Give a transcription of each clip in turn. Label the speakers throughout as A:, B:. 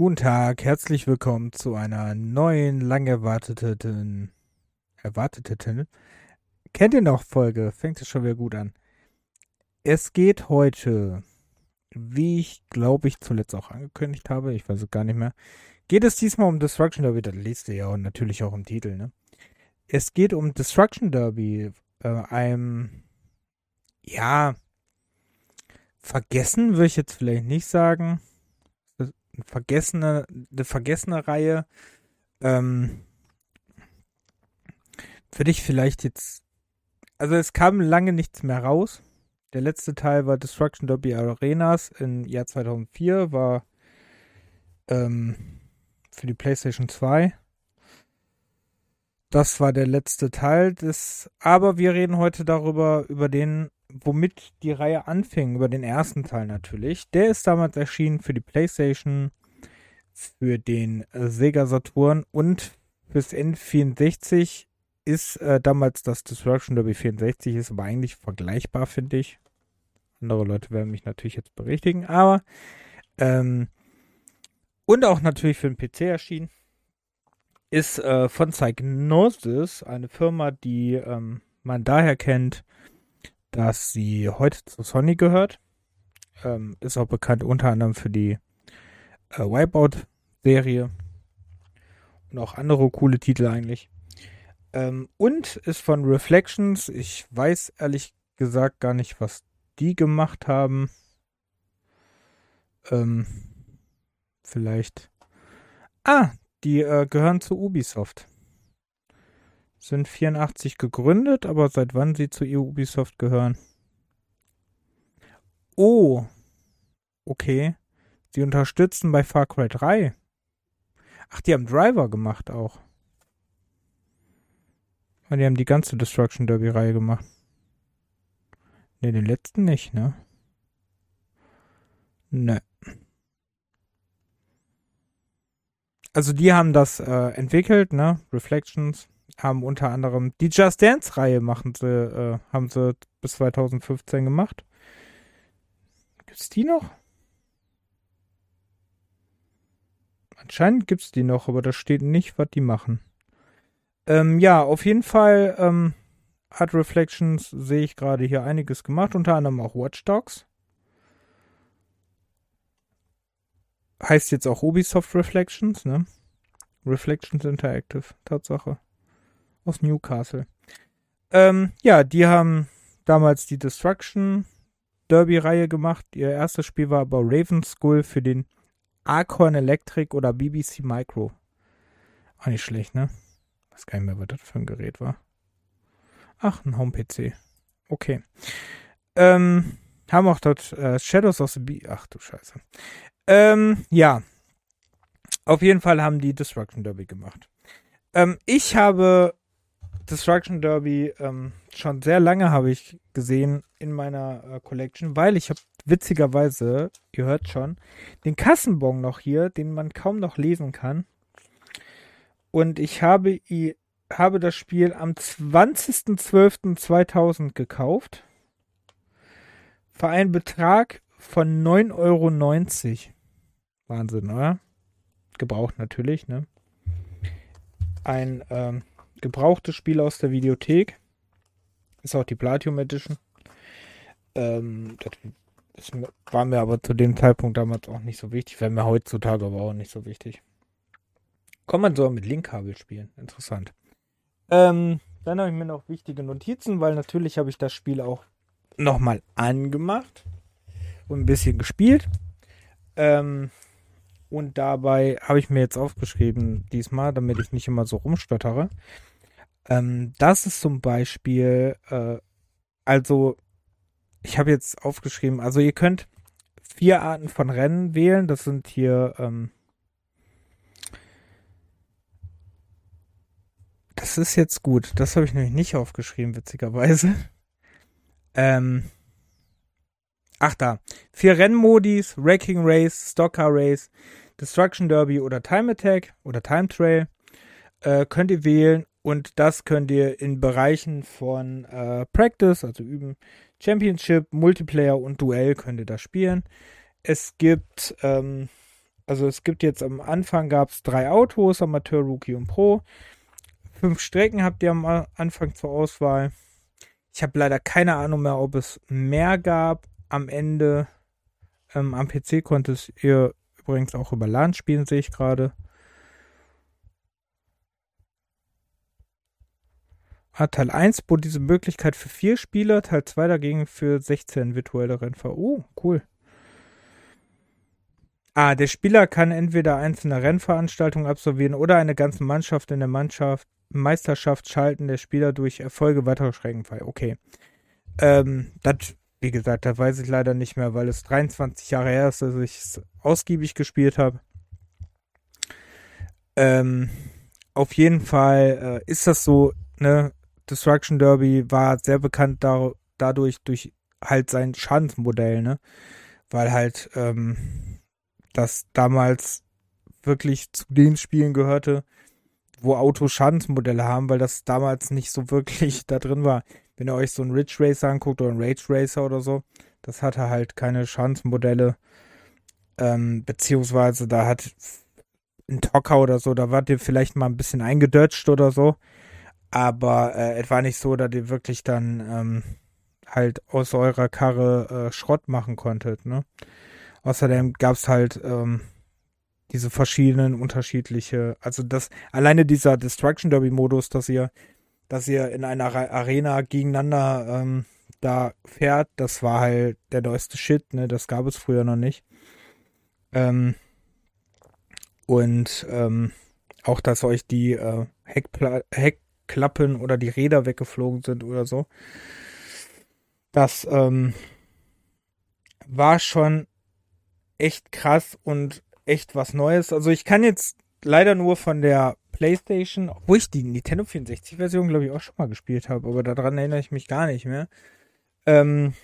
A: Guten Tag, herzlich willkommen zu einer neuen, lang erwarteten, erwarteten, kennt ihr noch Folge? Fängt es schon wieder gut an. Es geht heute, wie ich glaube ich zuletzt auch angekündigt habe, ich weiß es gar nicht mehr, geht es diesmal um Destruction Derby, das liest ihr ja und natürlich auch im Titel, ne? Es geht um Destruction Derby, äh, einem, ja, vergessen würde ich jetzt vielleicht nicht sagen, eine vergessene, eine vergessene Reihe. Ähm, würde ich vielleicht jetzt. Also es kam lange nichts mehr raus. Der letzte Teil war Destruction Derby Arenas im Jahr 2004, war ähm, für die PlayStation 2. Das war der letzte Teil des. Aber wir reden heute darüber, über den womit die Reihe anfing, über den ersten Teil natürlich. Der ist damals erschienen für die PlayStation, für den Sega Saturn und fürs N64 ist äh, damals das Destruction Derby 64, ist aber eigentlich vergleichbar, finde ich. Andere Leute werden mich natürlich jetzt berichtigen, aber ähm, und auch natürlich für den PC erschienen. Ist äh, von Psygnosis, eine Firma, die ähm, man daher kennt, dass sie heute zu Sony gehört. Ähm, ist auch bekannt unter anderem für die äh, Wipeout-Serie und auch andere coole Titel eigentlich. Ähm, und ist von Reflections. Ich weiß ehrlich gesagt gar nicht, was die gemacht haben. Ähm, vielleicht. Ah, die äh, gehören zu Ubisoft sind 84 gegründet, aber seit wann sie zu Ubisoft gehören? Oh, okay. Sie unterstützen bei Far Cry 3. Ach, die haben Driver gemacht auch. Und die haben die ganze Destruction Derby-Reihe gemacht. Ne, den letzten nicht, ne? Ne. Also die haben das äh, entwickelt, ne? Reflections haben unter anderem die Just Dance Reihe machen sie, äh, haben sie bis 2015 gemacht. Gibt's die noch? Anscheinend gibt's die noch, aber da steht nicht, was die machen. Ähm, ja, auf jeden Fall ähm, hat Reflections, sehe ich gerade hier einiges gemacht, unter anderem auch Watch Dogs. Heißt jetzt auch Ubisoft Reflections, ne? Reflections Interactive, Tatsache aus Newcastle. Ähm, ja, die haben damals die Destruction Derby-Reihe gemacht. Ihr erstes Spiel war aber Raven School für den Archon Electric oder BBC Micro. Auch nicht schlecht, ne? Weiß gar nicht mehr, was das für ein Gerät war. Ach, ein Home-PC. Okay. Ähm, haben auch dort äh, Shadows of the Bee. Ach du Scheiße. Ähm, ja. Auf jeden Fall haben die Destruction Derby gemacht. Ähm, ich habe Destruction Derby ähm, schon sehr lange habe ich gesehen in meiner äh, Collection, weil ich habe witzigerweise, ihr hört schon, den Kassenbon noch hier, den man kaum noch lesen kann. Und ich habe, habe das Spiel am 20.12.2000 gekauft. Für einen Betrag von 9,90 Euro. Wahnsinn, oder? Gebraucht natürlich, ne? Ein ähm, gebrauchtes Spiel aus der Videothek. Ist auch die Platinum Edition. Ähm, das war mir aber zu dem Zeitpunkt damals auch nicht so wichtig. Wäre mir heutzutage aber auch nicht so wichtig. Kann man sogar mit Linkkabel spielen. Interessant. Ähm, dann habe ich mir noch wichtige Notizen, weil natürlich habe ich das Spiel auch nochmal angemacht und ein bisschen gespielt. Ähm, und dabei habe ich mir jetzt aufgeschrieben, diesmal, damit ich nicht immer so rumstottere. Ähm, das ist zum Beispiel, äh, also ich habe jetzt aufgeschrieben, also ihr könnt vier Arten von Rennen wählen. Das sind hier, ähm, das ist jetzt gut. Das habe ich nämlich nicht aufgeschrieben, witzigerweise. Ähm, ach da. Vier Rennmodis, Wrecking Race, Stocker Race, Destruction Derby oder Time Attack oder Time Trail äh, könnt ihr wählen und das könnt ihr in Bereichen von äh, Practice, also üben, Championship, Multiplayer und Duell könnt ihr da spielen. Es gibt ähm, Also es gibt jetzt am Anfang gab es drei Autos, Amateur, Rookie und Pro. Fünf Strecken habt ihr am Anfang zur Auswahl. Ich habe leider keine Ahnung mehr, ob es mehr gab am Ende. Ähm, am PC konntest ihr übrigens auch über LAN spielen, sehe ich gerade. Ah, Teil 1 bot diese Möglichkeit für vier Spieler, Teil 2 dagegen für 16 virtuelle Rennfahrer. Oh, cool. Ah, der Spieler kann entweder einzelne Rennveranstaltungen absolvieren oder eine ganze Mannschaft in der Mannschaft Meisterschaft schalten der Spieler durch Erfolge weiterer Strecken frei. Okay. Ähm, das, wie gesagt, da weiß ich leider nicht mehr, weil es 23 Jahre her ist, dass ich es ausgiebig gespielt habe. Ähm, auf jeden Fall äh, ist das so, ne, Destruction Derby war sehr bekannt da, dadurch, durch halt sein Schadensmodell, ne? Weil halt ähm, das damals wirklich zu den Spielen gehörte, wo Autos Schadensmodelle haben, weil das damals nicht so wirklich da drin war. Wenn ihr euch so einen Ridge Racer anguckt oder einen Rage Racer oder so, das hatte halt keine Schadensmodelle. Ähm, beziehungsweise da hat ein Tocker oder so, da wart ihr vielleicht mal ein bisschen eingedutscht oder so. Aber äh, es war nicht so, dass ihr wirklich dann ähm, halt aus eurer Karre äh, Schrott machen konntet. Ne? Außerdem gab es halt ähm, diese verschiedenen unterschiedliche, also das alleine dieser Destruction Derby Modus, dass ihr, dass ihr in einer Arena gegeneinander ähm, da fährt, das war halt der neueste Shit, ne? Das gab es früher noch nicht. Ähm, und ähm, auch, dass euch die äh, Heckpla Heckklappen oder die Räder weggeflogen sind oder so. Das ähm, war schon echt krass und echt was Neues. Also ich kann jetzt leider nur von der PlayStation, obwohl ich die Nintendo 64 Version glaube ich auch schon mal gespielt habe, aber daran erinnere ich mich gar nicht mehr. Ähm,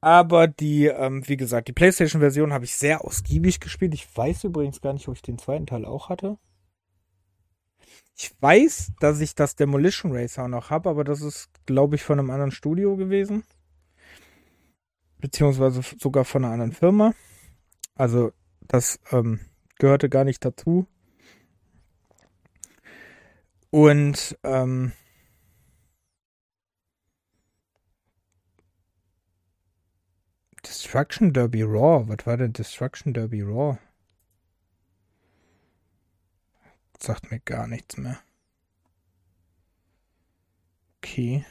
A: aber die, ähm, wie gesagt, die PlayStation Version habe ich sehr ausgiebig gespielt. Ich weiß übrigens gar nicht, ob ich den zweiten Teil auch hatte. Ich weiß, dass ich das Demolition Racer noch habe, aber das ist, glaube ich, von einem anderen Studio gewesen. Beziehungsweise sogar von einer anderen Firma. Also das ähm, gehörte gar nicht dazu. Und ähm, Destruction Derby Raw. Was war denn Destruction Derby Raw? Sagt mir gar nichts mehr. Okay.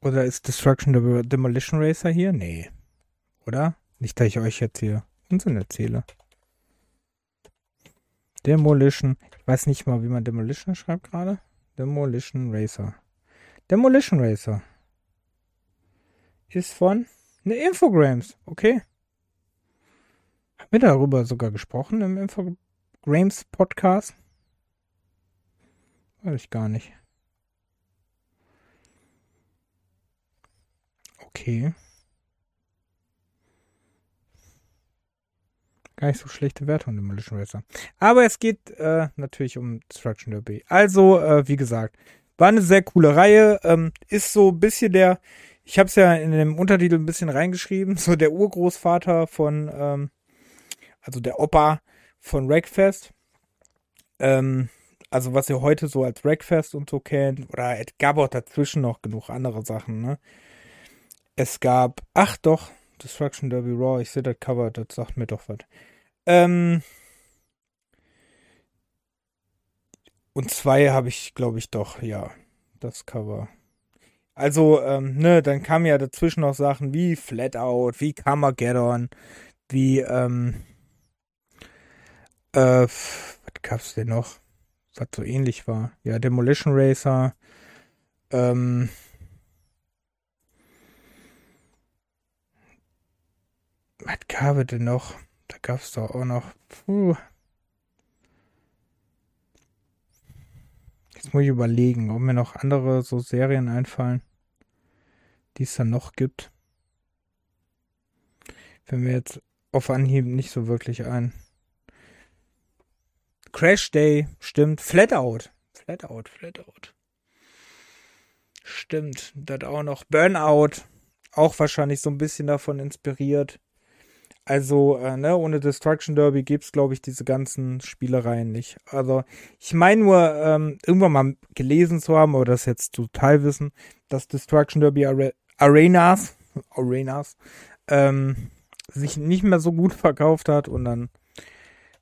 A: Oder ist Destruction Derby Demolition Racer hier? Nee. Oder? Nicht, dass ich euch jetzt hier Unsinn erzähle. Demolition. Ich weiß nicht mal, wie man Demolition schreibt gerade. Demolition Racer. Demolition Racer. Ist von ne Infogrames. Okay. Haben wir darüber sogar gesprochen im Infogrames Podcast? Weiß ich gar nicht. Okay. Gar nicht so schlechte Wertung, Demolition Racer. Aber es geht äh, natürlich um Destruction Derby. Also, äh, wie gesagt, war eine sehr coole Reihe. Ähm, ist so ein bisschen der, ich habe es ja in dem Untertitel ein bisschen reingeschrieben, so der Urgroßvater von, ähm, also der Opa von Wreckfest. Ähm, also was ihr heute so als Wreckfest und so kennt. Oder es gab auch dazwischen noch genug andere Sachen, ne? Es gab, ach doch, Destruction Derby Raw, ich sehe das Cover, das sagt mir doch was. Ähm, und zwei habe ich, glaube ich, doch, ja, das Cover. Also, ähm, ne, dann kamen ja dazwischen noch Sachen wie Flatout, wie Carmageddon, wie, ähm, äh, was gab's denn noch? Was so ähnlich war. Ja, Demolition Racer, ähm, was gab es denn noch? Da gab es doch auch noch. Puh. Jetzt muss ich überlegen, ob mir noch andere so Serien einfallen, die es dann noch gibt. Wenn wir jetzt auf Anhieb nicht so wirklich ein. Crash Day, stimmt. Flatout. Flatout, Flatout. Stimmt. Das auch noch. Burnout. Auch wahrscheinlich so ein bisschen davon inspiriert Also, äh, ne, ohne Destruction Derby gibt's, glaube ich, diese ganzen Spielereien nicht. Also, ich meine nur, ähm, irgendwann mal gelesen zu haben, oder das jetzt total wissen, dass Destruction Derby Are Arenas, Arenas, ähm, sich nicht mehr so gut verkauft hat und dann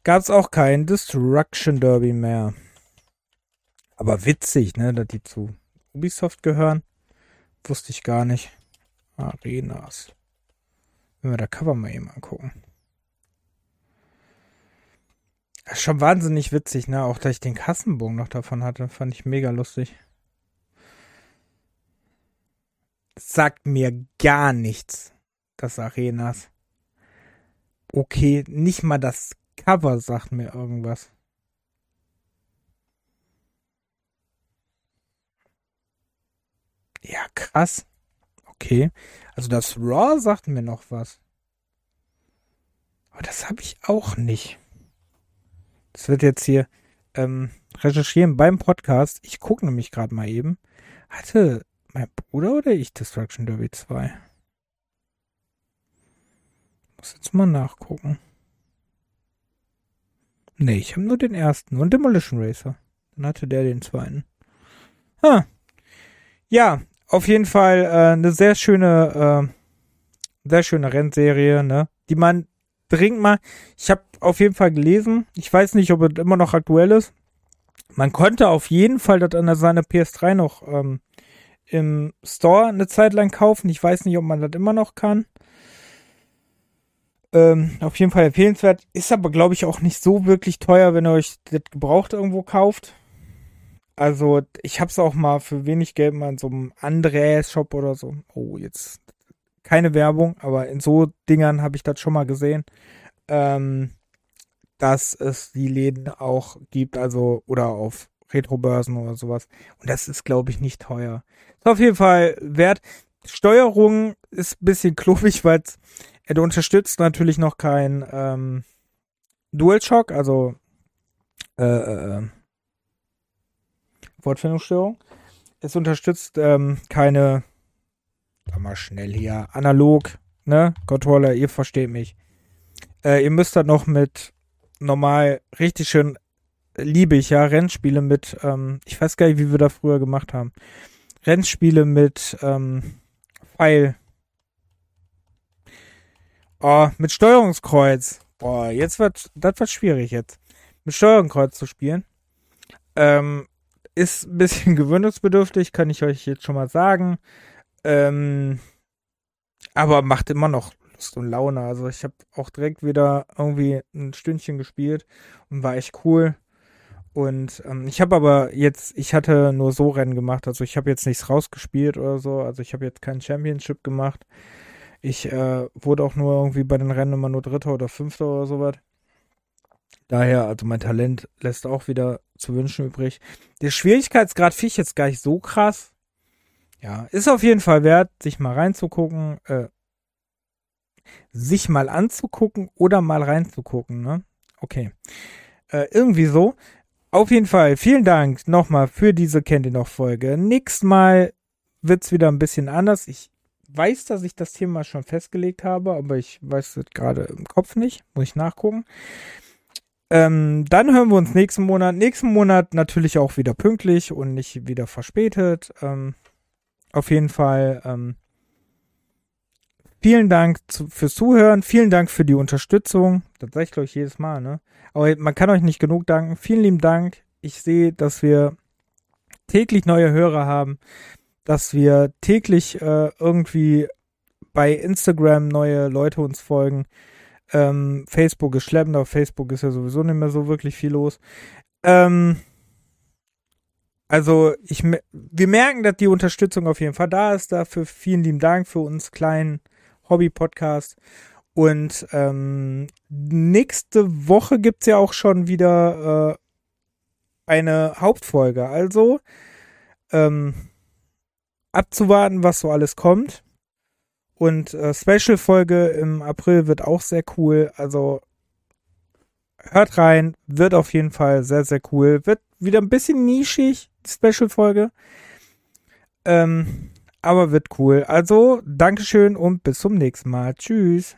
A: gab's auch kein Destruction Derby mehr. Aber witzig, ne, dass die zu Ubisoft gehören. Wusste ich gar nicht. Arenas. Wenn wir da Cover mal eben angucken. Schon wahnsinnig witzig, ne? Auch dass ich den Kassenbogen noch davon hatte, fand ich mega lustig. Sagt mir gar nichts, das Arenas. Okay, nicht mal das Cover sagt mir irgendwas. Ja, krass. Okay. Also das Raw sagt mir noch was. Aber das habe ich auch nicht. Das wird jetzt hier ähm, recherchieren beim Podcast. Ich gucke nämlich gerade mal eben. Hatte mein Bruder oder ich Destruction Derby 2? Muss jetzt mal nachgucken. Nee, ich habe nur den ersten und Demolition Racer. Dann hatte der den zweiten. Ah. Ja, auf jeden Fall äh, eine sehr schöne, äh, sehr schöne Rennserie, ne? Die man dringend mal. Ich habe auf jeden Fall gelesen. Ich weiß nicht, ob es immer noch aktuell ist. Man konnte auf jeden Fall das an seiner PS3 noch ähm, im Store eine Zeit lang kaufen. Ich weiß nicht, ob man das immer noch kann. Ähm, auf jeden Fall empfehlenswert. Ist aber, glaube ich, auch nicht so wirklich teuer, wenn ihr euch das gebraucht irgendwo kauft. Also, ich hab's auch mal für wenig Geld mal in so einem Andreas-Shop oder so. Oh, jetzt keine Werbung, aber in so Dingern habe ich das schon mal gesehen. Ähm, dass es die Läden auch gibt, also oder auf Retrobörsen oder sowas. Und das ist, glaube ich, nicht teuer. Ist auf jeden Fall wert. Steuerung ist ein bisschen klobig, weil er unterstützt natürlich noch kein ähm, DualShock, also äh, äh, äh Wortfindungsstörung. Es unterstützt ähm, keine, sag mal schnell hier, analog, ne, Controller, ihr versteht mich. Äh, ihr müsst dann noch mit normal richtig schön liebe ich ja Rennspiele mit, ähm, ich weiß gar nicht, wie wir da früher gemacht haben. Rennspiele mit ähm, Pfeil. Oh, mit Steuerungskreuz. Boah, jetzt wird, das wird schwierig jetzt. Mit Steuerungskreuz zu spielen. Ähm, ist ein bisschen gewöhnungsbedürftig, kann ich euch jetzt schon mal sagen. Ähm, aber macht immer noch Lust und Laune. Also ich habe auch direkt wieder irgendwie ein Stündchen gespielt und war echt cool. Und ähm, ich habe aber jetzt, ich hatte nur so Rennen gemacht, also ich habe jetzt nichts rausgespielt oder so, also ich habe jetzt kein Championship gemacht. Ich äh, wurde auch nur irgendwie bei den Rennen immer nur Dritter oder Fünfter oder sowas. Daher, also mein Talent lässt auch wieder zu wünschen übrig. Der Schwierigkeitsgrad finde ich jetzt gar nicht so krass. Ja, ist auf jeden Fall wert, sich mal reinzugucken, äh, sich mal anzugucken oder mal reinzugucken, ne? Okay. Äh, irgendwie so. Auf jeden Fall, vielen Dank nochmal für diese ihr noch Folge. Nächstes Mal wird's wieder ein bisschen anders. Ich weiß, dass ich das Thema schon festgelegt habe, aber ich weiß es gerade im Kopf nicht. Muss ich nachgucken. Ähm, dann hören wir uns nächsten Monat. Nächsten Monat natürlich auch wieder pünktlich und nicht wieder verspätet. Ähm, auf jeden Fall. Ähm, vielen Dank zu, fürs Zuhören. Vielen Dank für die Unterstützung. Das sage ich, glaube ich, jedes Mal, ne? Aber man kann euch nicht genug danken. Vielen lieben Dank. Ich sehe, dass wir täglich neue Hörer haben, dass wir täglich äh, irgendwie bei Instagram neue Leute uns folgen. Ähm, Facebook ist schleppend, auf Facebook ist ja sowieso nicht mehr so wirklich viel los. Ähm, also ich, wir merken, dass die Unterstützung auf jeden Fall da ist. Dafür vielen lieben Dank für uns kleinen Hobby-Podcast. Und ähm, nächste Woche gibt's ja auch schon wieder äh, eine Hauptfolge. Also ähm, abzuwarten, was so alles kommt. Und äh, Special-Folge im April wird auch sehr cool. Also hört rein, wird auf jeden Fall sehr, sehr cool. Wird wieder ein bisschen nischig, die Special-Folge. Ähm, aber wird cool. Also, Dankeschön und bis zum nächsten Mal. Tschüss.